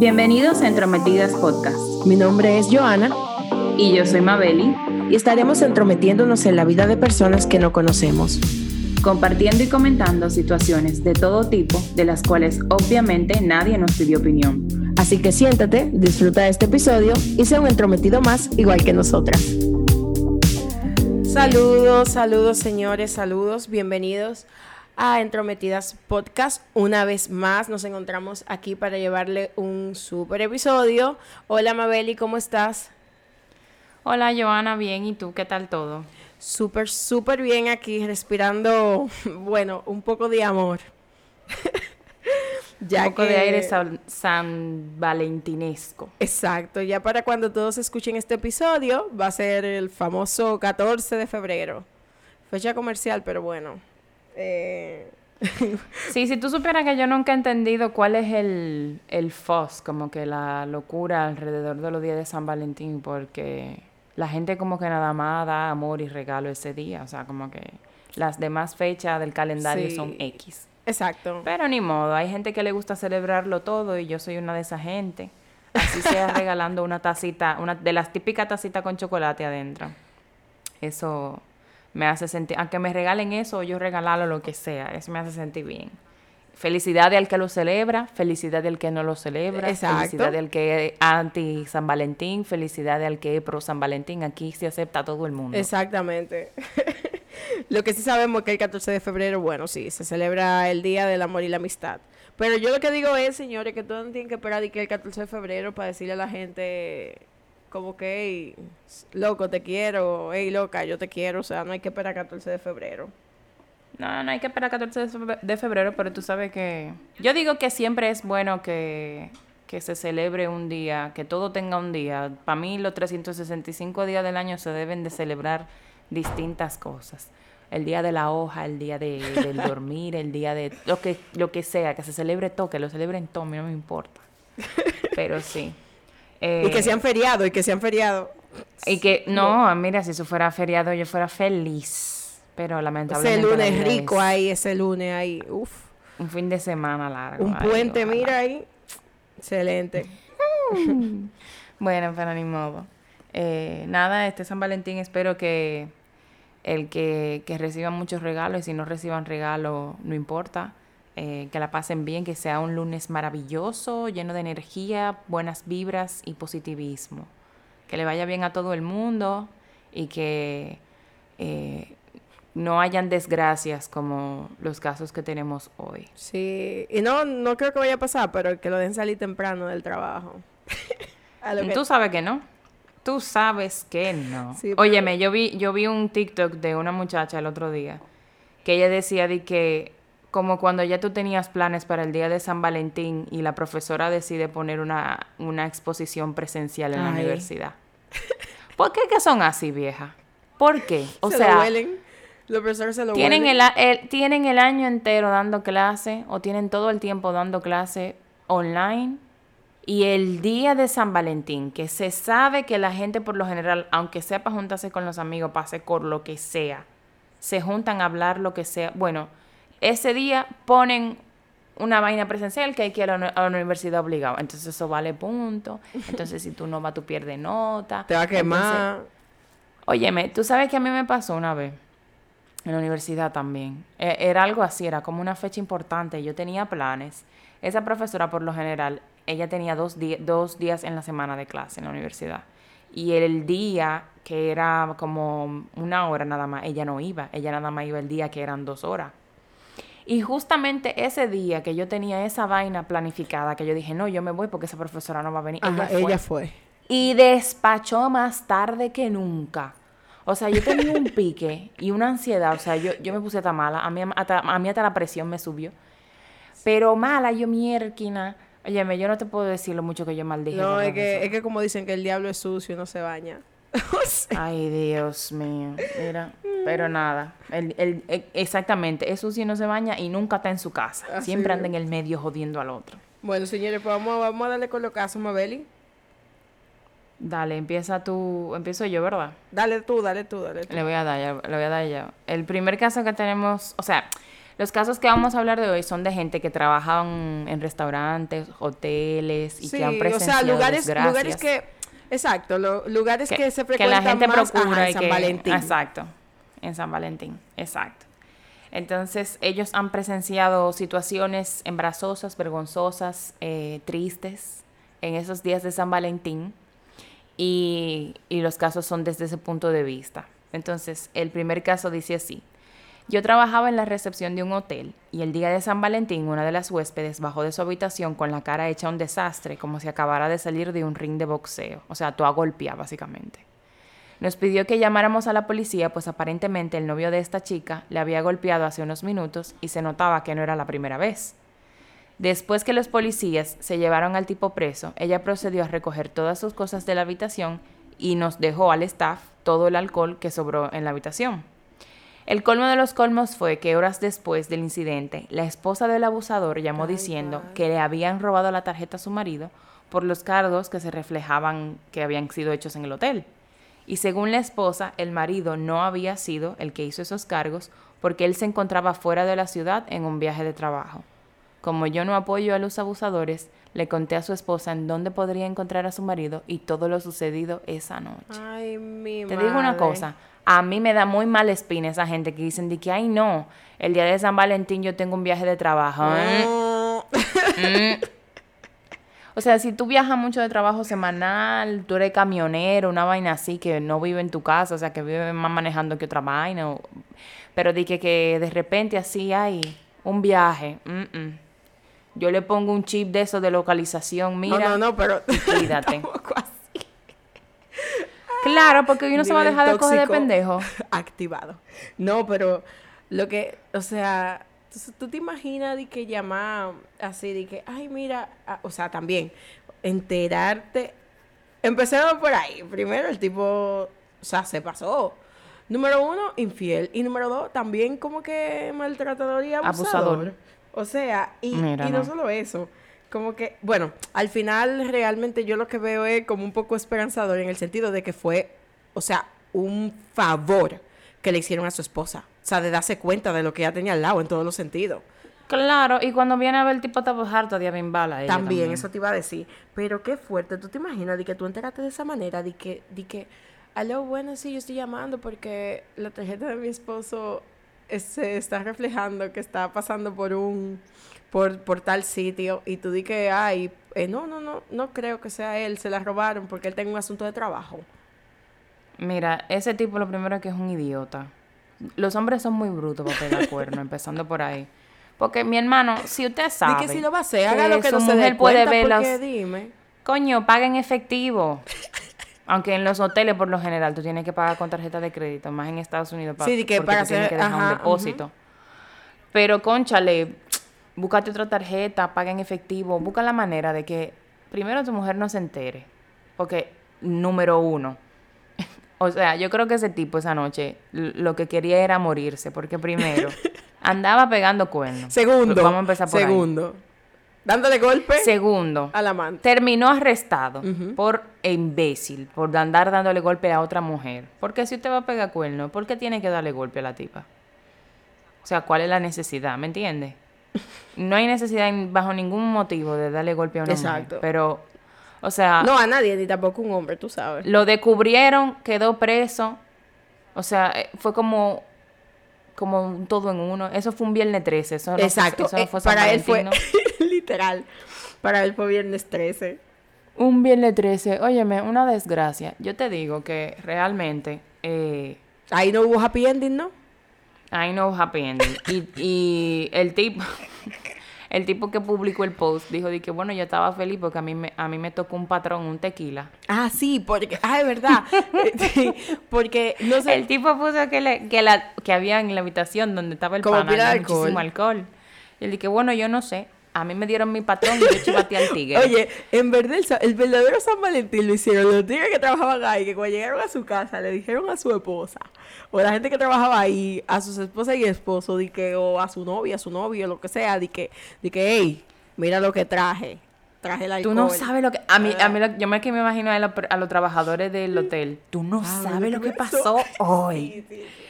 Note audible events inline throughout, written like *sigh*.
Bienvenidos a Entrometidas Podcast. Mi nombre es Joana. Y yo soy Mabeli. Y estaremos entrometiéndonos en la vida de personas que no conocemos. Compartiendo y comentando situaciones de todo tipo, de las cuales obviamente nadie nos pidió opinión. Así que siéntate, disfruta de este episodio y sea un entrometido más igual que nosotras. Saludos, saludos señores, saludos, bienvenidos a Entrometidas Podcast. Una vez más nos encontramos aquí para llevarle un super episodio. Hola Mabeli, ¿cómo estás? Hola Joana, bien, ¿y tú qué tal todo? Súper, súper bien aquí, respirando, bueno, un poco de amor. ya un poco de aire san, valentinesco. Exacto, ya para cuando todos escuchen este episodio va a ser el famoso 14 de febrero. Fecha comercial, pero bueno, eh... *laughs* sí, si tú supieras que yo nunca he entendido cuál es el, el fuss, como que la locura alrededor de los días de San Valentín, porque la gente como que nada más da amor y regalo ese día, o sea, como que las demás fechas del calendario son X. Exacto. Pero ni modo, hay gente que le gusta celebrarlo todo y yo soy una de esa gente. Así sea *laughs* regalando una tacita, una de las típicas tacitas con chocolate adentro. Eso me hace sentir, aunque me regalen eso o yo regalarlo lo que sea, eso me hace sentir bien. Felicidad del que lo celebra, felicidad del que no lo celebra, felicidad del que es anti San Valentín, felicidad del que es pro San Valentín. Aquí se acepta a todo el mundo. Exactamente. *laughs* lo que sí sabemos es que el 14 de febrero, bueno, sí, se celebra el Día del Amor y la Amistad. Pero yo lo que digo es, señores, que todos tienen que esperar y que el 14 de febrero para decirle a la gente como que, hey, loco, te quiero, hey, loca, yo te quiero, o sea, no hay que esperar 14 de febrero. No, no hay que esperar 14 de febrero, pero tú sabes que... Yo digo que siempre es bueno que, que se celebre un día, que todo tenga un día. Para mí los 365 días del año se deben de celebrar distintas cosas. El día de la hoja, el día de, del *laughs* dormir, el día de lo que, lo que sea, que se celebre todo, que lo celebren todo, a mí no me importa. *laughs* Pero sí y que sean feriado, y que sean feriado. Y que, no, mira, si eso fuera feriado, yo fuera feliz. Pero lamentablemente. Ese lunes rico ahí, ese lunes ahí, uff. Un fin de semana largo. Un puente, mira ahí. Excelente. *laughs* bueno, pero ni modo. Eh, nada, este San Valentín espero que el que, que reciban muchos regalos y si no reciban regalos, no importa. Eh, que la pasen bien, que sea un lunes maravilloso, lleno de energía, buenas vibras y positivismo. Que le vaya bien a todo el mundo y que eh, no hayan desgracias como los casos que tenemos hoy. Sí, y no, no creo que vaya a pasar, pero que lo den salir temprano del trabajo. *laughs* Tú sabes que no. Tú sabes que no. Óyeme, yo vi, yo vi un TikTok de una muchacha el otro día que ella decía de que como cuando ya tú tenías planes para el día de San Valentín y la profesora decide poner una, una exposición presencial en la universidad. ¿Por qué que son así, vieja? ¿Por qué? O sea, Los profesores se lo tienen el, tienen el año entero dando clase o tienen todo el tiempo dando clase online y el día de San Valentín, que se sabe que la gente por lo general, aunque sea para juntarse con los amigos, pase por lo que sea, se juntan a hablar lo que sea. Bueno, ese día ponen una vaina presencial que hay que ir a la, universidad obligado. Entonces eso vale punto. Entonces si tú no vas, tú pierdes nota. Te va a quemar. óyeme, tú sabes que a mí me pasó una vez en la universidad también. E, era algo así, era como una fecha importante. Yo tenía planes. Esa profesora, por lo general, ella tenía dos, dos días en la semana de clase en la universidad. Y el día que era como una hora nada más, ella no iba. Ella nada más iba el día que eran dos horas. Y justamente ese día que yo tenía esa vaina planificada, que yo dije, no, yo me voy porque esa profesora no va a venir. ella, fue. Y despachó más tarde que nunca. O sea, yo tenía un pique y una ansiedad. O sea, yo, yo me puse tan mala. A mí hasta, a mí hasta la presión me subió. Pero mala, yo mierquina. Óyeme, yo no te puedo decir lo mucho que yo maldije. No, es que, es que como dicen que el diablo es sucio y no se baña. *laughs* Ay, Dios mío. Mira, pero nada. El, el, e, exactamente, es sucio y no se baña y nunca está en su casa. Siempre anda en el medio jodiendo al otro. Bueno, señores, pues vamos, vamos a darle con los casos, Mabeli. Dale, empieza tú, empiezo yo, ¿verdad? Dale tú, dale tú, dale tú. Le voy a dar ya, le voy a dar ya. El primer caso que tenemos, o sea, Los casos que vamos a hablar de hoy son de gente que trabajan en restaurantes, hoteles y que han presenciado o sea, lugares, desgracias. lugares que, exacto, lo- lugares que, se que frecuentan la gente más procura ajá, en San que Valentín. exacto en San Valentín exacto entonces ellos han presenciado situaciones embarazosas vergonzosas eh, tristes en esos días de San Valentín y, y los casos son desde ese punto de vista entonces el primer caso dice así yo trabajaba en la recepción de un hotel y el día de San Valentín una de las huéspedes bajó de su habitación con la cara hecha un desastre, como si acabara de salir de un ring de boxeo, o sea, toda golpeada básicamente. Nos pidió que llamáramos a la policía, pues aparentemente el novio de esta chica le había golpeado hace unos minutos y se notaba que no era la primera vez. Después que los policías se llevaron al tipo preso, ella procedió a recoger todas sus cosas de la habitación y nos dejó al staff todo el alcohol que sobró en la habitación. El colmo de los colmos fue que horas después del incidente, la esposa del abusador llamó diciendo que le habían robado la tarjeta a su marido por los cargos que se reflejaban que habían sido hechos en el hotel. Y según la esposa, el marido no había sido el que hizo esos cargos porque él se encontraba fuera de la ciudad en un viaje de trabajo. Como yo no apoyo a los abusadores, le conté a su esposa en dónde podría encontrar a su marido y todo lo sucedido esa noche. Ay, mi Te digo una cosa, a mí me da muy mal espina esa gente que dicen de que, ay no, el día de San Valentín yo tengo un viaje de trabajo. ¿eh? Mm. O sea, si tú viajas mucho de trabajo semanal, tú eres camionero, una vaina así, que no vive en tu casa, o sea, que vive más manejando que otra vaina, o- pero di que, que de repente así hay un viaje, mm, mm. yo le pongo un chip de eso de localización, mira, no, no, no, pero cuídate. *laughs* Claro, porque uno se va a dejar de coger de pendejo. *laughs* activado. No, pero lo que, o sea, tú, tú te imaginas de que llamar así, de que, ay, mira, ah, o sea, también enterarte. Empecemos por ahí. Primero, el tipo, o sea, se pasó. Número uno, infiel. Y número dos, también como que maltratador y abusador. Abusador. O sea, y, Mira, y no no. solo eso. Como que, bueno, al final realmente yo lo que veo es como un poco esperanzador en el sentido de que fue, o sea, un favor que le hicieron a su esposa. O sea, de darse cuenta de lo que ella tenía al lado en todos los sentidos. Claro, y cuando viene a ver el tipo está harto de bien bala. ella También, eso te iba a decir. Pero qué fuerte. ¿Tú te imaginas de que tú enteraste de esa manera? De que, de que, aló, bueno, sí, yo estoy llamando porque la tarjeta de mi esposo eh, se está reflejando que está pasando por un, por, por tal sitio. Y tú di que, ay, eh, no, no, no, no creo que sea él, se la robaron porque él tiene un asunto de trabajo. Mira, ese tipo lo primero es que es un idiota. Los hombres son muy brutos para pegar cuerno, *laughs* empezando por ahí. Porque mi hermano, si usted Di sabe que si lo va a hacer, haga lo que su no se dé mujer puede cuenta ver porque dime. coño, paga en efectivo. Aunque en los hoteles por lo general tú tienes que pagar con tarjeta de crédito, más en Estados Unidos pa- Sí, di que porque tú tienes que dejar ajá, un depósito. Pero conchale, búscate otra tarjeta, paga en efectivo, busca la manera de que primero tu mujer no se entere. Porque, número uno, *laughs* o sea, yo creo que ese tipo esa noche lo que quería era morirse, porque primero *laughs* andaba pegando cuernos. Segundo. Vamos a empezar por ahí. Segundo. Dándole golpe Segundo, al amante. terminó arrestado Ujú. por imbécil, por andar dándole golpe a otra mujer. Porque si usted va a pegar cuerno, ¿por qué tiene que darle golpe a la tipa? O sea, ¿cuál es la necesidad? ¿Me entiende? No hay necesidad bajo ningún motivo de darle golpe a una Exacto. mujer. Pero, o sea, No a nadie, ni tampoco un hombre, tú sabes. lo descubrieron, quedó preso. O sea, eh, fue como como un todo en uno. Eso fue un viernes 13. Eso no fue- Exacto. eso no eh, fue San para él fue ¿no? *laughs* literal. Para él fue viernes 13. Un viernes 13, óyeme, una desgracia. Yo te digo que realmente eh, Ahí no hubo happy ending, ¿no? I know happy ending. Y, y el tipo, el tipo que publicó el post dijo de que bueno, yo estaba feliz porque a mí me, a mí me tocó un patrón, un tequila. Ah, sí, porque, ah, es verdad. *laughs* *laughs* Sí, porque, no sé, El tipo puso que, le, que, la, que había en la habitación donde estaba el Como pana, había muchísimo alcohol. Y él dije, bueno, yo no sé. A mí me dieron mi patrón y yo *laughs* chivateé al tigre. oye, en verdad, el, el verdadero San Valentín lo hicieron los tigres que trabajaban ahí, que cuando llegaron a su casa le dijeron a su esposa, o la gente que trabajaba ahí, a sus esposas y esposos, di que, o a su novia, a su novio, lo que sea, di que, di que, hey, mira lo que traje. Traje el alcohol. Tú no sabes lo que... A mí, a mí lo- yo me, que me imagino a, los, a los trabajadores del hotel. Tú no Ah, sabes lo que pasó. pasó *laughs* hoy. Sí, sí, sí.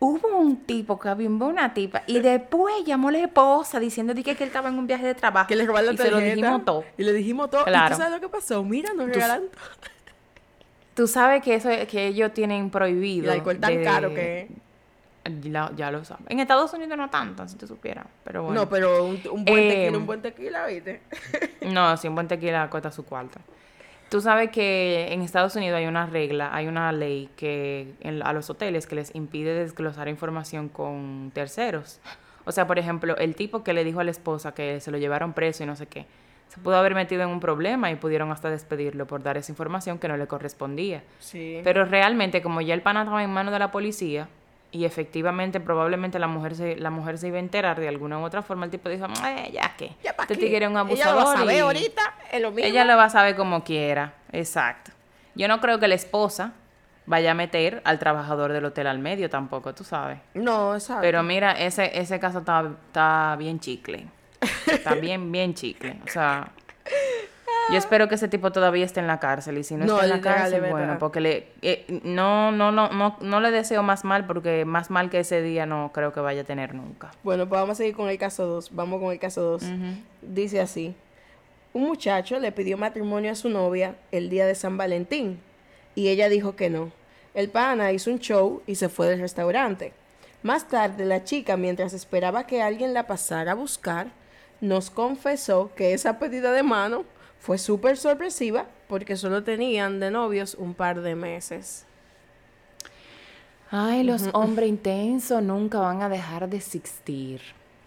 Hubo un tipo que abimbó una tipa y después llamó a la esposa diciendo di que, que él estaba en un viaje de trabajo. Que le robaron la y se lo dijimos todo. Y le dijimos todo. ¿Y Claro. tú sabes lo que pasó? Mira, nos regalan. Tú sabes que eso que ellos tienen Y prohibido. el alcohol tan de- caro que... La- ya lo sabes. En Estados Unidos no tanto, si tú supieras. Pero bueno. No, pero un, un buen Em, tequila, un buen tequila, ¿viste? No, si un buen tequila cuesta su cuarto. Tú sabes que en Estados Unidos hay una regla, hay una ley que en- a los hoteles que les impide desglosar información con terceros. O sea, por ejemplo, el tipo que le dijo a la esposa que se lo llevaron preso y no sé qué, se pudo haber metido en un problema y pudieron hasta despedirlo por dar esa información que no le correspondía. Sí. Pero realmente, como ya el pana estaba en manos de la policía, y efectivamente, probablemente la mujer se, la mujer se iba a enterar de alguna u otra forma, el tipo dijo, eh, ya que, este tigre es un Ella abusador. lo va a saber ahorita, es lo mismo. Ella lo va a saber como quiera, exacto. Yo no creo que la esposa vaya a meter al trabajador del hotel al medio tampoco, tú sabes. No, exacto. Pero mira, ese, ese caso está, está bien chicle. Está bien, bien chicle. O sea, yo espero que ese tipo todavía esté en la cárcel. Y si no, No, está en la cárcel, bueno, porque le, eh, no, no, no, no, no le deseo más mal, porque más mal que ese día no creo que vaya a tener nunca. Bueno, pues vamos a seguir con el caso 2. Vamos con el caso 2. Dice así. Un muchacho le pidió matrimonio a su novia el día de San Valentín y ella dijo que no. El pana hizo un show y se fue del restaurante. Más tarde, la chica, mientras esperaba que alguien la pasara a buscar, nos confesó que esa pedida de mano fue súper sorpresiva porque solo tenían de novios un par de meses. Ay, los hombres intensos nunca van a dejar de existir.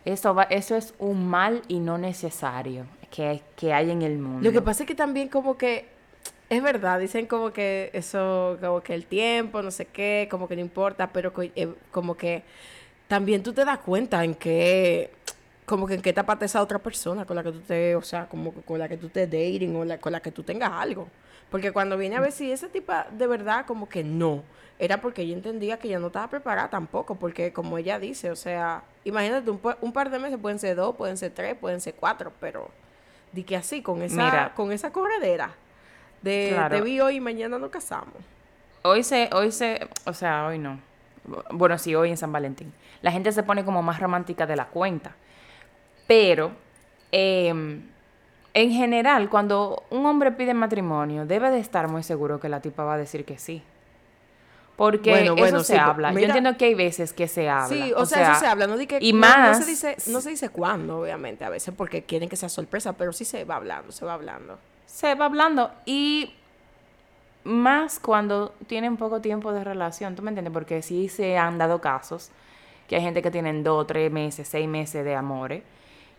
Eso, va, eso es un mal y no necesario que, que hay en el mundo. Lo que pasa es que también como que es verdad, dicen como que eso, como que el tiempo, no sé qué, como que no importa, pero eh, como que también tú te das cuenta en que, como que en qué etapa está esa otra persona con la que tú te, o sea, como que con la que tú te dating o la- con la que tú tengas algo. Porque cuando viene a ver si ese tipo de verdad como que no, era porque ella entendía que ella no estaba preparada tampoco, porque como ella dice, o sea, imagínate, un, un par de meses pueden ser dos, pueden ser tres, pueden ser cuatro, pero di que así, con esa, Mira. con esa corredera de Claro. te vi hoy y mañana nos casamos. Hoy se, hoy se, o sea, hoy no. Bueno, sí, hoy en San Valentín. La gente se pone como más romántica de la cuenta. Pero, em, en general, cuando un hombre pide matrimonio, debe de estar muy seguro que la tipa va a decir que sí. Porque Bueno, eso bueno, se sí, habla. Yo entiendo que hay veces que se habla. Sí, o, sea, eso se habla, no di que y no- más, no, se dice, no se dice cuándo, obviamente, a veces porque quieren que sea sorpresa, pero sí se va hablando, se va hablando. se va hablando y más cuando tienen poco tiempo de relación, ¿tú me entiendes? Porque sí se han dado casos que hay gente que tienen dos, tres meses, seis meses de amores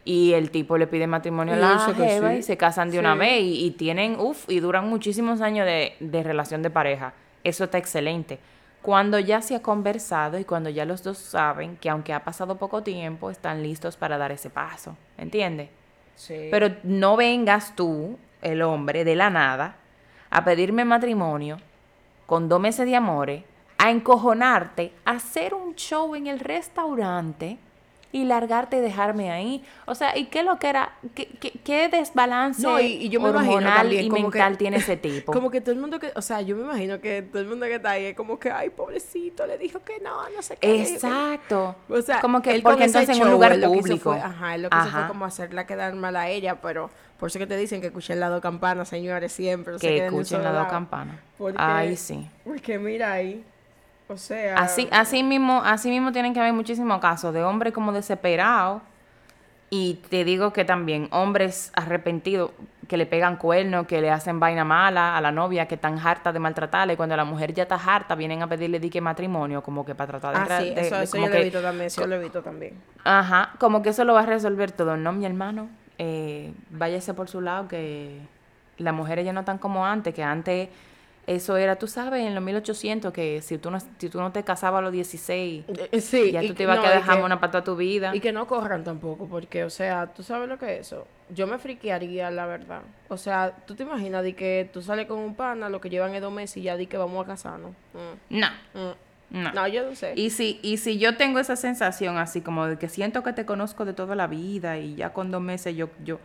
y el tipo le pide matrimonio a la jeva sí. y se casan de una vez y, y tienen, uff, y duran muchísimos años de, de relación de pareja. Eso está excelente. Cuando ya se ha conversado y cuando ya los dos saben que aunque ha pasado poco tiempo, están listos para dar ese paso, ¿entiendes? Sí. Pero no vengas tú, el hombre, de la nada, a pedirme matrimonio con dos meses de amores, a encojonarte, a hacer un show en el restaurante y largarte y dejarme ahí. O sea, ¿y qué lo que era? ¿Qué, qué, qué desbalance No, y- y yo me hormonal también y como que- mental tiene ese tipo? *laughs* Como que todo el mundo que, o sea, yo me imagino que todo el mundo que está ahí es como que, ay, pobrecito, le dijo que no, no sé qué. le dijo que no". Exacto. O sea, como que él porque entonces en un lugar público. fue- ajá, lo que hizo fue Ajá. como hacerla quedar mal a ella, pero por eso que te dicen que escuchen las dos campanas, señores, siempre. no que escuchen las dos lado. campanas. Ay, sí. Porque mira ahí, o sea... Así, así mismo, así mismo tienen que haber muchísimos casos de hombres como desesperados. Y te digo que también hombres arrepentidos que le pegan cuernos, que le hacen vaina mala a la novia, que están hartas de maltratarla. Y cuando la mujer ya está harta, vienen a pedirle dique matrimonio, como que para tratar de... Ah, entrar- sí, de- eso, de eso como yo lo he que- visto también, eso lo he visto también. Ajá, como que eso lo va a resolver todo. No, mi hermano, eh, váyase por su lado, que las mujeres ya no están como antes, que antes eso era, tú sabes, en los 1800, que si tú no, si tú no te casabas a los 16, Eh, Sí, ya tú te que- ibas no, a quedar que- una para toda tu vida. Y que no corran tampoco, porque, o sea, tú sabes lo que es eso. Yo me friquearía, la verdad. O sea, tú te imaginas de que tú sales con un pana, lo que llevan es dos meses y ya di que vamos a casarnos. Mm, No, mm. no. No, yo no sé. Y si, y si yo tengo esa sensación así como de que siento que te conozco de toda la vida y ya con dos meses yo, yo,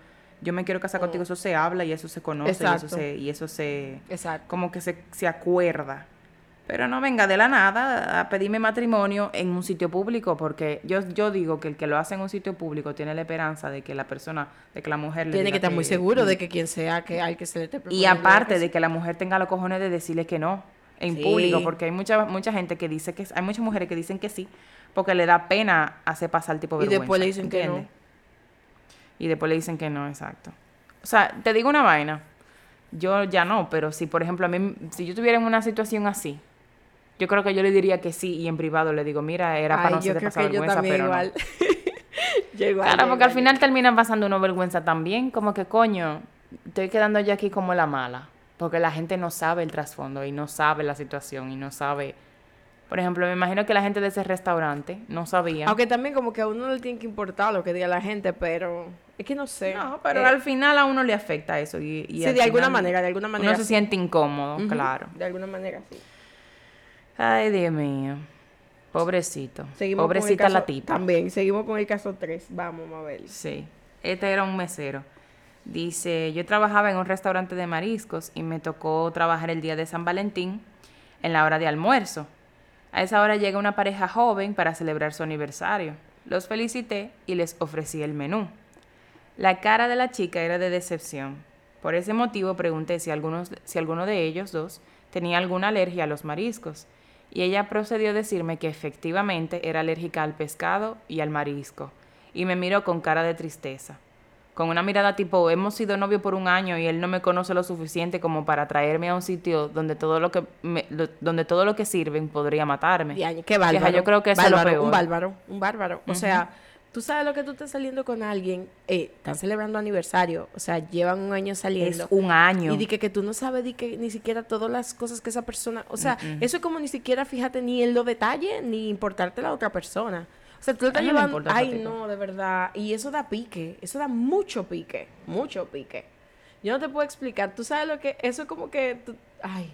yo me quiero casar contigo, eso se habla y eso se conoce y eso se, y eso se Exacto. como que se, se acuerda. Pero no venga de la nada a pedirme matrimonio en un sitio público, porque yo, yo digo que el que lo hace en un sitio público tiene la esperanza de que la persona, de que la mujer le Tiene que estar muy seguro de que quien sea que al que se le esté Y aparte de que la mujer tenga los cojones de decirle que no en Sí. público, porque hay mucha mucha gente que dice que hay muchas mujeres que dicen que sí, porque le da pena hacer pasar tipo Y vergüenza. después le dicen que no. Y después le dicen que no, exacto. O sea, te digo una vaina. Yo ya no, pero si por ejemplo a mí si yo estuviera en una situación así, yo creo que yo le diría que sí y en privado le digo, mira, era para Ay, no yo creo que yo vergüenza, también pero no. igual. *laughs* yo igual. Claro, yo porque al final terminan pasando una vergüenza también, como que coño, estoy quedando yo aquí como la mala, porque la gente no sabe el trasfondo y no sabe la situación y no sabe, por ejemplo, me imagino que la gente de ese restaurante no sabía. Aunque también como que a uno no le tiene que importar lo que diga la gente, pero es que no sé. no, pero Eh, al final a uno le afecta eso y, y sí, de alguna manera, de alguna manera. Uno se siente incómodo, claro. De alguna manera, sí. Ay, Dios mío. Pobrecito. Seguimos Pobrecita caso- la tipa. También, seguimos con el caso 3. Vamos, Mabel. Sí, este era un mesero. Dice, yo trabajaba en un restaurante de mariscos y me tocó trabajar el día de San Valentín en la hora de almuerzo. A esa hora llega una pareja joven para celebrar su aniversario. Los felicité y les ofrecí el menú. La cara de la chica era de decepción. Por ese motivo pregunté si, si alguno de ellos dos tenía alguna alergia a los mariscos. Y ella procedió a decirme que efectivamente era alérgica al pescado y al marisco. Y me miró con cara de tristeza. Con una mirada tipo, hemos sido novios por un año y él no me conoce lo suficiente como para traerme a un sitio donde todo lo que, me- lo- donde todo lo que sirven podría matarme. Qué bárbaro. Yo creo que eso es lo peor. Un bárbaro, un bárbaro. O sea, tú sabes lo que tú estás saliendo con alguien, eh, están celebrando aniversario, o sea, llevan un año saliendo. Es un año. Y di que, que tú no sabes di que ni siquiera todas las cosas que esa persona, o sea, eso es como ni siquiera fíjate ni en los detalles ni importarte la otra persona. O sea, tú lo estás no llevando, ay no, de verdad, y eso da pique, eso da mucho pique, mucho pique. Yo no te puedo explicar, tú sabes lo que, eso es como que, tú- ay,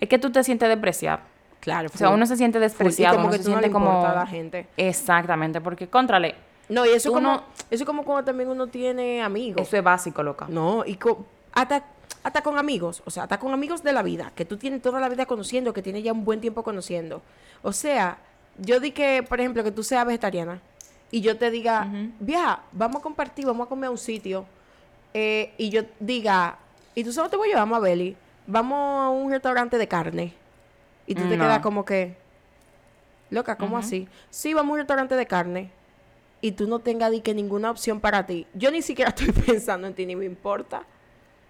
Es que tú te sientes despreciado. claro. O sea, uno se siente full, y despreciado. como uno que se tú no le siente como... a la gente. Exactamente, porque, contrale, No, y eso como, no- eso es como cuando también uno tiene amigos. eso es básico, loca. No, y co- hasta, hasta con amigos, o sea, hasta con amigos de la vida, que tú tienes toda la vida conociendo, que tienes ya un buen tiempo conociendo. O sea, yo di que, por ejemplo, que tú seas vegetariana y yo te diga, vieja, vamos a compartir, vamos a comer a un sitio, eh, y yo diga, y tú solo te voy a llevar, Mabeli, vamos a un restaurante de carne. Y tú te quedas como que, loca, ¿cómo así? Sí, vamos a un restaurante de carne. Y tú no tengas di que ninguna opción para ti. Yo ni siquiera *laughs* estoy pensando en ti, ni me importa.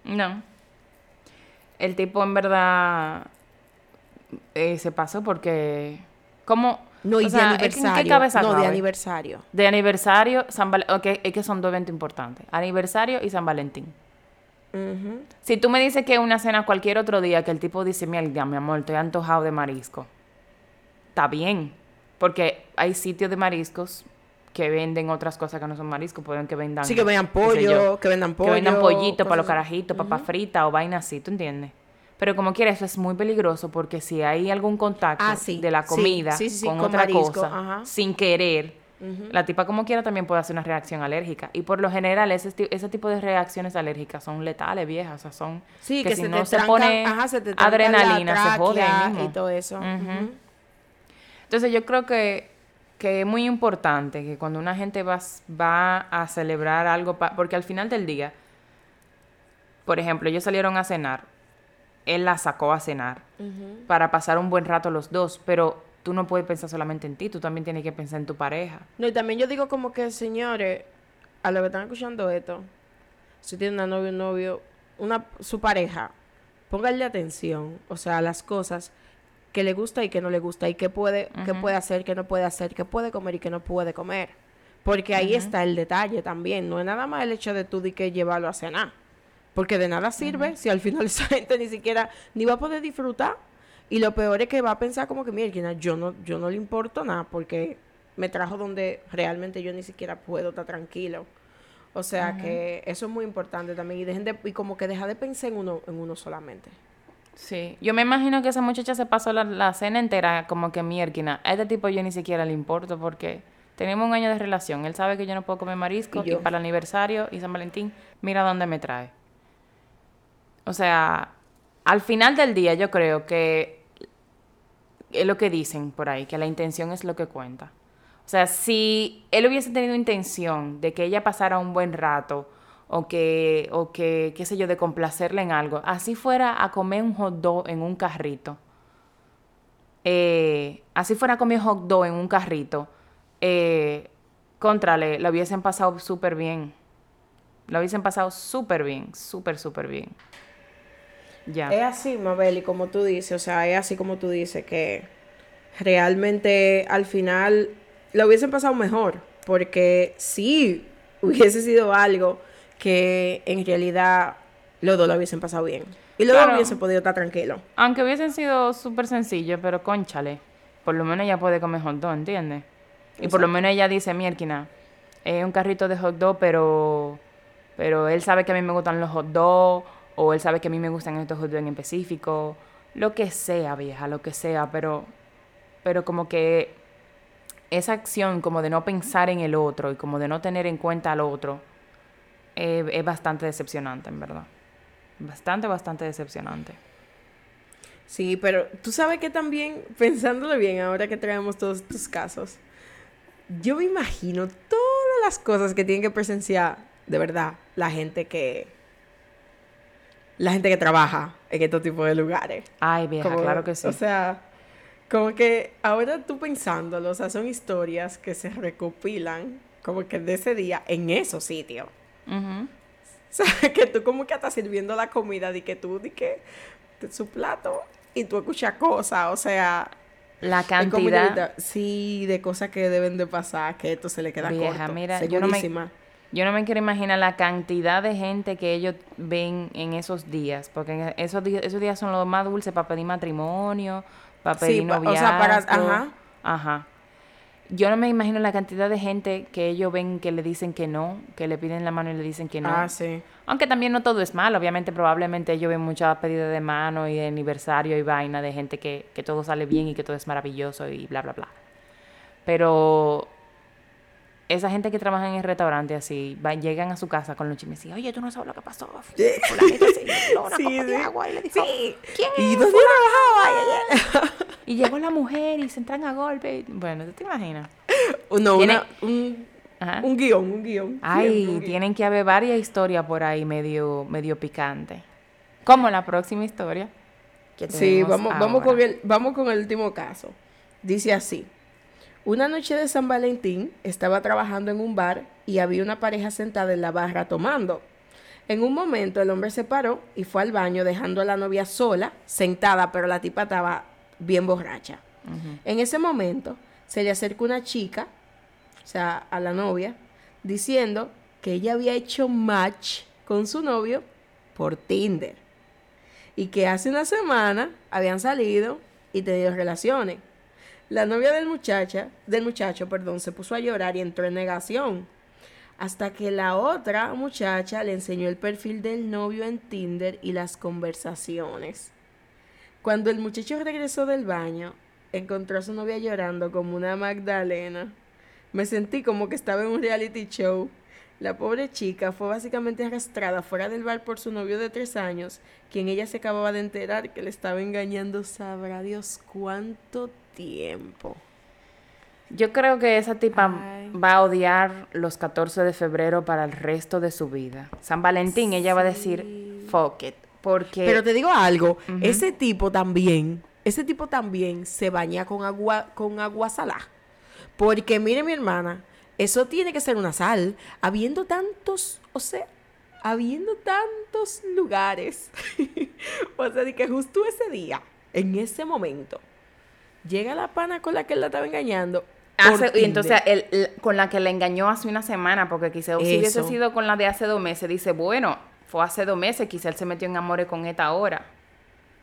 No. El tipo en verdad eh, se pasó porque... ¿Cómo? No, y O de sea, ¿en qué aniversario. cabeza no, de aniversario. De aniversario, San Val- ok, es que son dos eventos importantes. Aniversario y San Valentín. Si tú me dices que es una cena cualquier otro día que el tipo dice, mira, mi amor, estoy antojado de marisco. Está bien. Porque hay sitios de mariscos que venden otras cosas que no son mariscos. Pueden que vendan... Sí, que vendan qué yo, pollo, que vendan pollo. que vendan pollito para los carajitos, papas fritas o vainas así, ¿tú entiendes? Pero como quieras, eso es muy peligroso porque si hay algún contacto Ah, sí, de la comida sí, sí, sí, con, con otra marisco, cosa, ajá. sin querer, la tipa como quiera también puede hacer una reacción alérgica. Y por lo general, ese, tipo de reacciones alérgicas son letales, viejas. O sea, son Sí, que, si se no te se tranca- pone ajá, se te tranca adrenalina, se jode ahí mismo. y todo eso. Entonces yo creo que, que es muy importante que cuando una gente va, va a celebrar algo, porque al final del día, por ejemplo, ellos salieron a cenar, él la sacó a cenar para pasar un buen rato los dos, pero tú no puedes pensar solamente en ti, tú también tienes que pensar en tu pareja. No, y también yo digo como que, señores, a los que están escuchando esto, si tienen una novia, un novio, una, su pareja, pónganle atención, o sea, a las cosas que le gusta y que no le gusta, y qué puede, qué Ujú. puede hacer, qué no puede hacer, qué puede comer y qué no puede comer. Porque ahí está el detalle también, no es nada más el hecho de tú de que llevarlo a cenar. Porque de nada sirve si al final *laughs* esa gente ni siquiera ni va a poder disfrutar. Y lo peor es que va a pensar como que, mira, yo no, yo no le importo nada porque me trajo donde realmente yo ni siquiera puedo estar tranquilo. O sea que eso es muy importante también. Y dejen de, y como que deja de pensar en uno, en uno solamente. Sí, yo me imagino que esa muchacha se pasó la, la cena entera como que mierquina. A este tipo yo ni siquiera le importo porque tenemos un año de relación. Él sabe que yo no puedo comer marisco Y para el aniversario y San Valentín, mira dónde me trae. O sea, al final del día yo creo que es lo que dicen por ahí, que la intención es lo que cuenta. O sea, si él hubiese tenido intención de que ella pasara un buen rato o que, o que, qué sé yo, de complacerle en algo, así fuera a comer un hot dog en un carrito, eh, así fuera a comer hot dog en un carrito, eh, contrale, lo hubiesen pasado súper bien. Lo hubiesen pasado súper bien, súper, súper bien. Ya. Es así, Mabel, y como tú dices, o sea, es así como tú dices, que realmente al final lo hubiesen pasado mejor, porque sí hubiese sido algo que en realidad los dos lo hubiesen pasado bien. Y luego claro. hubiesen podido estar tranquilo. Aunque hubiesen sido súper sencillos, pero conchale, por lo menos ella puede comer hot dog, ¿entiendes? Y por lo menos ella dice, mierquina, es un carrito de hot dog, pero, pero él sabe que a mí me gustan los hot dogs, o él sabe que a mí me gustan estos hot dogs en específico, lo que sea, vieja, lo que sea, pero, pero como que esa acción como de no pensar en el otro y como de no tener en cuenta al otro eh, es bastante decepcionante, en verdad. Bastante, bastante decepcionante. Sí, pero tú sabes que también, pensándolo bien, ahora que traemos todos estos casos, yo me imagino todas las cosas que tienen que presenciar, de verdad, la gente que... La gente que trabaja en estos tipos de lugares. Ay, vieja, claro que sí. O sea, como que ahora tú pensándolo, o sea, son historias que se recopilan como que de ese día en esos sitios. *laughs* O sea, que tú como que estás sirviendo la comida de que tú, de que su plato y tú escuchas cosas, o sea... La cantidad... Sí, de cosas que deben de pasar, que esto se le queda Vieja, corto. mira, yo no, me, yo no me quiero imaginar la cantidad de gente que ellos ven en esos días, porque esos días, esos días son los más dulces para pedir matrimonio, para pedir sí, O sea, para... Ajá. Ajá. Yo no me imagino la cantidad de gente que ellos ven que le dicen que no, que le piden la mano y le dicen que no. Ah, sí. Aunque también no todo es malo, obviamente, probablemente ellos ven muchas pedidas de mano y de aniversario y vaina de gente que, que todo sale bien y que todo es maravilloso y bla, bla, bla. Pero esa gente que trabaja en el restaurante así, llegan a su casa con los chismes y oye, tú no sabes lo que pasó. Sí. una sí, copa de agua y le dijo, ¿quién ¿Y dónde trabajaba? y llegó la mujer y se entran a golpe. Bueno, ¿tú te imaginas? *laughs* No, una, un, un guion, un guion. Ay, tienen que haber varias historias por ahí medio, medio picante. Como la próxima historia. sí, vamos, vamos, con el, vamos con el último caso. Dice así. Una noche de San Valentín estaba trabajando en un bar y había una pareja sentada en la barra tomando. En un momento el hombre se paró y fue al baño dejando a la novia sola, sentada, pero la tipa estaba bien borracha. En ese momento se le acercó una chica, o sea, a la novia, diciendo que ella había hecho match con su novio por Tinder y que hace una semana habían salido y tenido relaciones. La novia del muchacha, del muchacho, perdón, se puso a llorar y entró en negación. Hasta que la otra muchacha le enseñó el perfil del novio en Tinder y las conversaciones. Cuando el muchacho regresó del baño, encontró a su novia llorando como una Magdalena. Me sentí como que estaba en un reality show. La pobre chica fue básicamente arrastrada fuera del bar por su novio de tres años, quien ella se acababa de enterar que le estaba engañando, sabrá Dios cuánto tiempo. Yo creo que esa tipa va a odiar los 14 de febrero para el resto de su vida. San Valentín, ella va a decir, fuck it. Porque... Pero te digo algo, ese tipo también, ese tipo también se baña con agua, con agua salada. Porque mire mi hermana, eso tiene que ser una sal. Habiendo tantos, o sea, habiendo tantos lugares. *laughs* o sea, de que justo ese día, en ese momento, Llega la pana con la que él la estaba engañando. y entonces, el, con la que le engañó hace una semana, porque quizás si hubiese sido con la de hace dos meses, dice, bueno, fue hace dos meses, quizá él se metió en amores con esta ahora.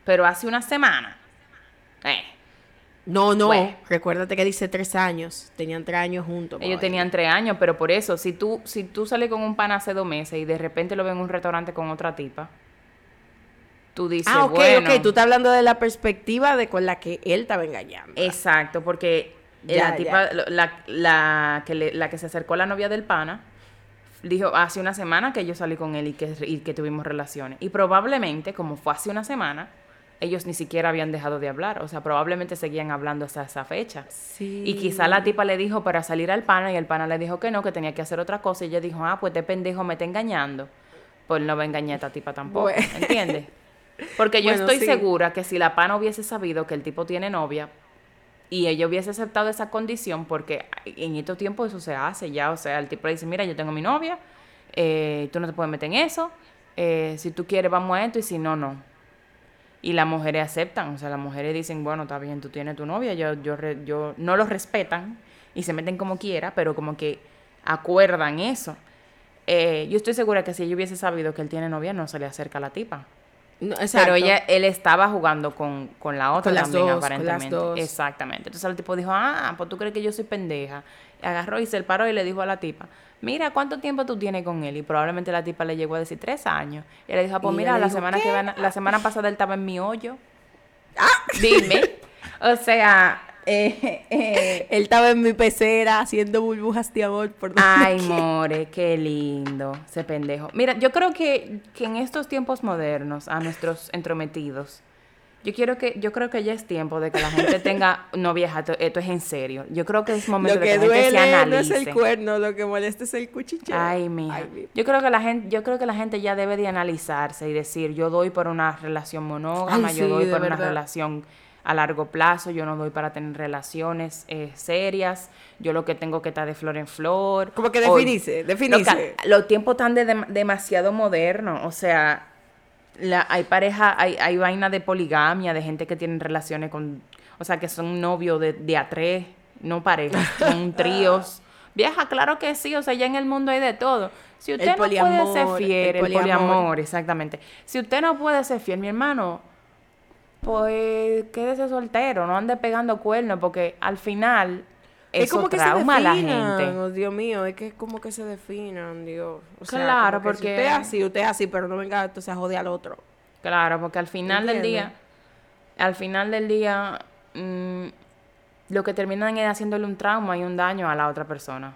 Pero hace una semana. Eh. No, no. Recuérdate que dice tres años. Tenían tres años juntos. Ellos tenían tres años, pero por eso, si tú, si tú sales con un pana hace dos meses y de repente lo ven en un restaurante con otra tipa, tú dices, ah, ok, ok, tú estás hablando de la perspectiva de con la que él estaba engañando. Exacto, porque la tipa, la, que la que se acercó a la novia del pana, dijo, hace una semana que yo salí con él y que, y que tuvimos relaciones. Y probablemente, como fue hace una semana, ellos ni siquiera habían dejado de hablar, o sea, probablemente seguían hablando hasta esa fecha. Sí. Y quizá la tipa le dijo para salir al pana y el pana le dijo que no, que tenía que hacer otra cosa y ella dijo, ah, pues este pendejo me está engañando. Pues no va a engañar a esta tipa tampoco, Bueno. ¿entiendes? Porque yo Bueno, estoy sí. segura que si la pana hubiese sabido que el tipo tiene novia y ella hubiese aceptado esa condición, porque en estos tiempos eso se hace ya, o sea, el tipo le dice, mira, yo tengo mi novia, eh, tú no te puedes meter en eso, eh, si tú quieres vamos a esto y si no, no. Y las mujeres aceptan, o sea, las mujeres dicen, bueno, está bien, tú tienes tu novia, yo, yo, yo no los respetan y se meten como quiera, pero como que acuerdan eso. Eh, yo estoy segura que si ella hubiese sabido que él tiene novia, no se le acerca la tipa. No. Pero ella, él estaba jugando con, con la otra Con también, dos, con las aparentemente. dos. Exactamente. Entonces el tipo dijo, ah, pues tú crees que yo soy pendeja. Agarró y se paró y le dijo a la tipa, mira, ¿cuánto tiempo tú tienes con él? Y probablemente la tipa le llegó a decir tres años. Y él le dijo, "Ah, pues Y mira, la dijo, semana, que la semana pasada él estaba en mi hoyo. Dime. *laughs* O sea, eh, eh, Él estaba en mi pecera haciendo burbujas de amor por donde Ay, quiera. more, qué lindo, ese pendejo. Mira, yo creo que, que en estos tiempos modernos, a nuestros entrometidos, yo quiero que, yo creo que ya es tiempo de que la gente tenga, *laughs* no vieja, esto, esto es en serio. Yo creo que es momento Lo de que, que la gente se duele no analice. es el cuerno, lo que molesta es el cuchicheo. Ay, mija. Ay, Yo creo que la gente, yo creo que la gente ya debe de analizarse y decir, yo doy por una relación monógama, Ay, yo doy por una relación a largo plazo, yo no doy para tener relaciones eh, serias, yo lo que tengo que estar de flor en flor. Como que definirse, definirse. Loca, los tiempos están de, dem- demasiado modernos, o sea, la, hay pareja, hay, hay vaina de poligamia, de gente que tienen relaciones con, o sea, que son novios de, de a tres, no parejas, *laughs* son tríos. Vieja, claro que sí, o sea, ya en el mundo hay de todo. Si usted no puede ser fiel, el el poliamor. poliamor, exactamente. Si usted no puede ser fiel, mi hermano, pues quédese soltero, no ande pegando cuernos, porque al final es eso como que se trauma a la definan, gente. oh, Dios mío, es que es como que se definan, Dios. O sea, Claro, si porque- usted es así, usted es así, pero no venga entonces a joder al otro. Claro, porque al final del día, al final del día, mm, lo que terminan es haciéndole un trauma y un daño a la otra persona.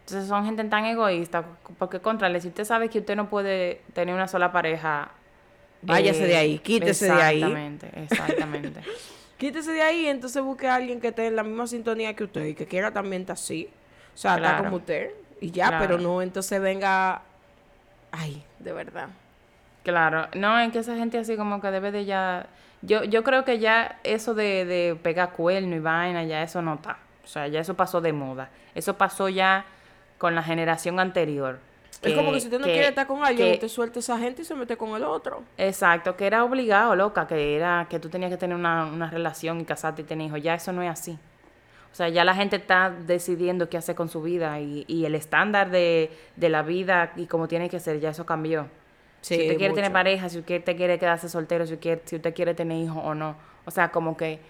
Entonces son gente tan egoísta, porque contrale, si usted sabe que usted no puede tener una sola pareja, Váyase de ahí, quítese de ahí. Exactamente, exactamente. *laughs* Quítese de ahí y entonces busque a alguien que esté en la misma sintonía que usted y que quiera también estar así. O sea, está Claro. como usted. Y ya, Claro. pero no entonces venga. Ay, de verdad. Claro, no, es que esa gente así como que debe de ya... Yo, yo creo que ya eso de, de pegar cuerno y vaina, ya eso no está. O sea, ya eso pasó de moda. Eso pasó ya con la generación anterior. Es como que si usted no que- quiere estar con alguien, que- usted suelta a esa gente y se mete con el otro. Exacto, que era obligado, loca, que era que tú tenías que tener una, una relación y casarte y tener hijos. Ya eso no es así. O sea, ya la gente está decidiendo qué hacer con su vida y, y el estándar de, de la vida y cómo tiene que ser, ya eso cambió. Sí, si usted quiere tener pareja, si usted quiere quedarse soltero, si, quiere, si usted quiere tener hijos o no. O sea, como que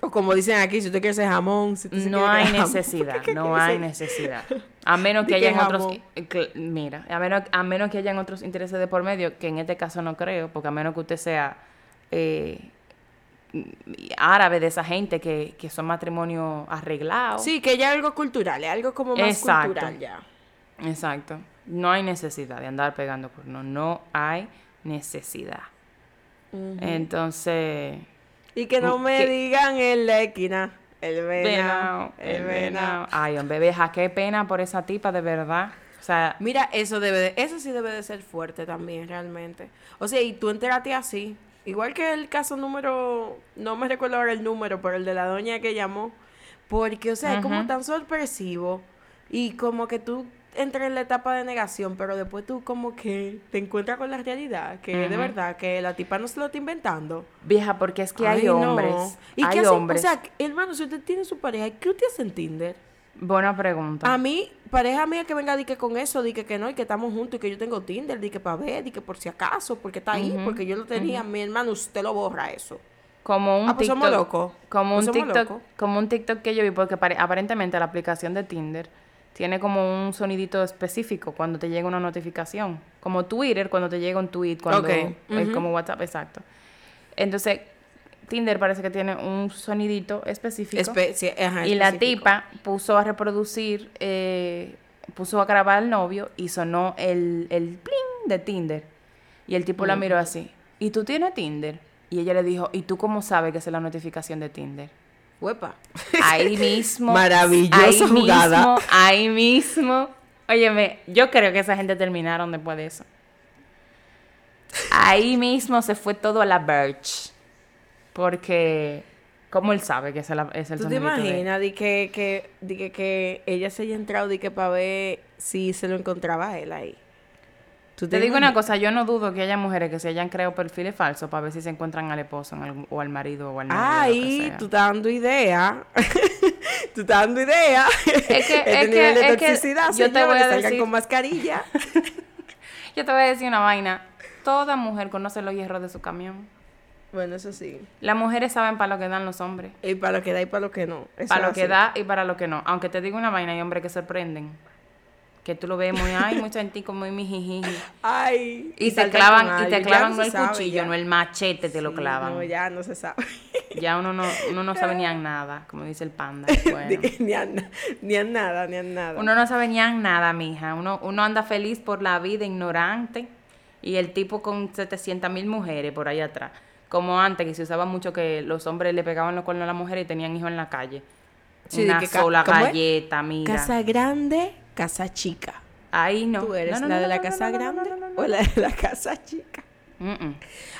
O como dicen aquí, si usted quiere ser jamón, si usted se no hay jamón. necesidad, ¿Qué no hay necesidad. A menos *laughs* que que hayan otros, cl- mira, a menos, a menos que hayan otros intereses de por medio, que en este caso no creo, porque a menos que usted sea eh, árabe de esa gente que, que son matrimonios arreglados. Sí, que ya es algo cultural, es algo como más Exacto. cultural ya. Exacto. No hay necesidad de andar pegando cuernos, no hay necesidad. Entonces, Y que no me ¿Qué? digan en la esquina, el venado, venao, el venado. Ay, hombre, vieja, qué pena por esa tipa, de verdad. O sea, Mira, eso debe de, eso sí debe de ser fuerte también, realmente. O sea, y tú entérate así. Igual que el caso número, no me recuerdo ahora el número, pero el de la doña que llamó. Porque, o sea, es como tan sorpresivo. Y como que tú entras en la etapa de negación, pero después tú como que te encuentras con la realidad, que es de verdad, que la tipa no se lo está inventando. vieja, porque es que hay no. hombres. ¿Y hay qué hace? hombres. O sea, hermano, si usted tiene su pareja, ¿qué usted hace en Tinder? Buena pregunta. A mí, pareja mía que venga di que con eso, di que, que no, y que estamos juntos y que yo tengo Tinder, di que para ver, di que por si acaso, porque está ahí, porque yo lo tenía, mi hermano, usted lo borra eso. Como un Ah, pues TikTok. somos locos. Como Pues un somos TikTok. locos. Como un TikTok que yo vi, porque pare- aparentemente la aplicación de Tinder tiene como un sonidito específico cuando te llega una notificación. Como Twitter, cuando te llega un tweet, cuando como WhatsApp, exacto. Entonces, Tinder parece que tiene un sonidito específico. Espe- sí, ajá, y la tipa puso a reproducir, eh, puso a grabar al novio y sonó el, el pling de Tinder. Y el tipo la miró así. ¿Y tú tienes Tinder? Y ella le dijo, ¿y tú cómo sabes que es la notificación de Tinder? Huepa. *laughs* Ahí mismo. Maravillosa ahí jugada. Mismo, ahí mismo. Óyeme, yo creo que esa gente terminaron después de eso. Ahí mismo se fue todo a la Birch. Porque, ¿cómo él sabe que es el, es el ¿Tú te de- imaginas de que, que, de que, que ella se haya entrado de que para ver si se lo encontraba a él ahí? ¿Tú Te digo una cosa, yo no dudo que haya mujeres que se hayan creado perfiles falsos para ver si se encuentran al esposo en algún- o al marido o al novio. que Ay, tú estás dando idea. *laughs* tú estás dando idea. Es que- este es que- nivel de es que toxicidad, yo te voy a decir- con mascarilla. *laughs* Yo te voy a decir una vaina. Toda mujer conoce los hierros de su camión. bueno, eso sí. Las mujeres saben para lo que dan los hombres. Y para lo que da y para lo que no. Eso Para lo es que así. da y para lo que no. Aunque te digo una vaina, hay hombres que sorprenden. Que tú lo ves muy, ay, muy sentico, muy mijijiji. Ay. Y te saltan clavan, y te clavan no el sabe, cuchillo, ya. no el machete te lo clavan. No, ya no se sabe. *laughs* Ya uno no, uno no sabe ni a *laughs* nada, como dice el panda. *laughs* Bueno. ni, a, ni a nada, ni a nada. Uno no sabe ni a nada, mija. Uno, uno anda feliz por la vida, ignorante. Y el tipo con 700 mil mujeres por ahí atrás. Como antes, que se usaba mucho que los hombres le pegaban los cuernos a la mujer y tenían hijos en la calle. Sí, Una que sola galleta, mira. Casa grande, casa chica. Ahí no. ¿Tú eres No, no, la no, de la casa grande o la de la casa chica? Mm, mm.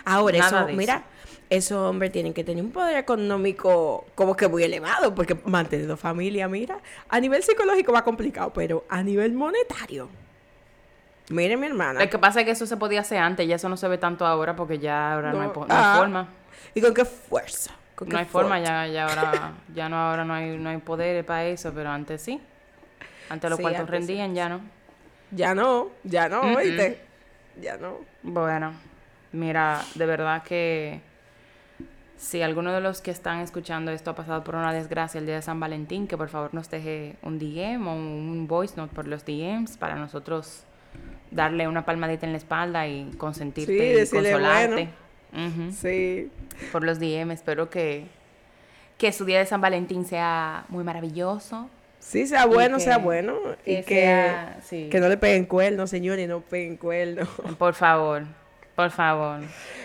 Ahora, Nada eso, mira, esos hombres tienen que tener un poder económico como que muy elevado, porque manteniendo familia, mira, a nivel psicológico va complicado, pero a nivel monetario. Mire, mi hermana. Lo que pasa es que eso se podía hacer antes, ya eso no se ve tanto ahora porque ya ahora no, hay, No, ah, forma. ¿Y con qué fuerza? ¿Con No qué hay forma, ya, ya ahora, ya no, ahora no hay, no hay poder para eso, pero antes sí. Antes los Sí, cuartos sí. rendían, ya no. Ya no, ya no, Mm, mm. oíste. Ya no. Bueno, mira, de verdad que si alguno de los que están escuchando esto ha pasado por una desgracia el día de San Valentín, que por favor nos deje un DM o un voice note por los DMs para nosotros darle una palmadita en la espalda y consentirte Sí, y decirle, consolarte. Sí. Por los DM, espero que, que su día de San Valentín sea muy maravilloso. Sí, sea bueno, que- sea bueno. y que que, sea- sí. que no le peguen cuernos, señores, no peguen cuernos. *laughs* Por favor, por favor.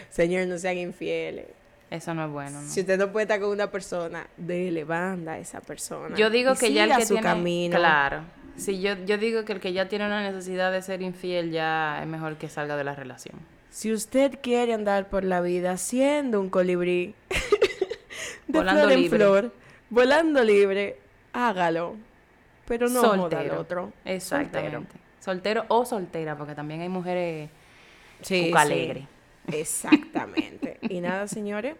Señores, no sean infieles. Eso no es bueno, ¿no? Si usted no puede estar con una persona, dele banda a esa persona. Yo digo Y que ya el que su tiene camino. claro. Sí, yo, yo digo que el que ya tiene una necesidad de ser infiel ya es mejor que salga de la relación. Si usted quiere andar por la vida siendo un colibrí, *laughs* de Volando flor en libre. flor, volando libre, hágalo. Pero no joda al Soltero. otro. Exactamente. Soltero. o soltera, porque también hay mujeres sí. alegre. Exactamente. *laughs* y nada, señores.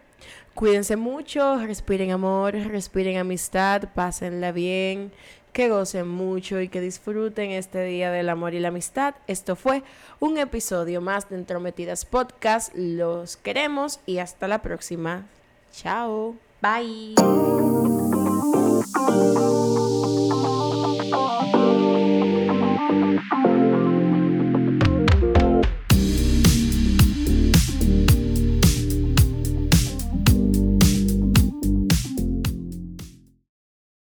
Cuídense mucho, respiren amor, respiren amistad, pásenla bien, que gocen mucho y que disfruten este día del amor y la amistad. Esto fue un episodio más de Entrometidas Podcast. Los queremos y hasta la próxima. Chao. Bye.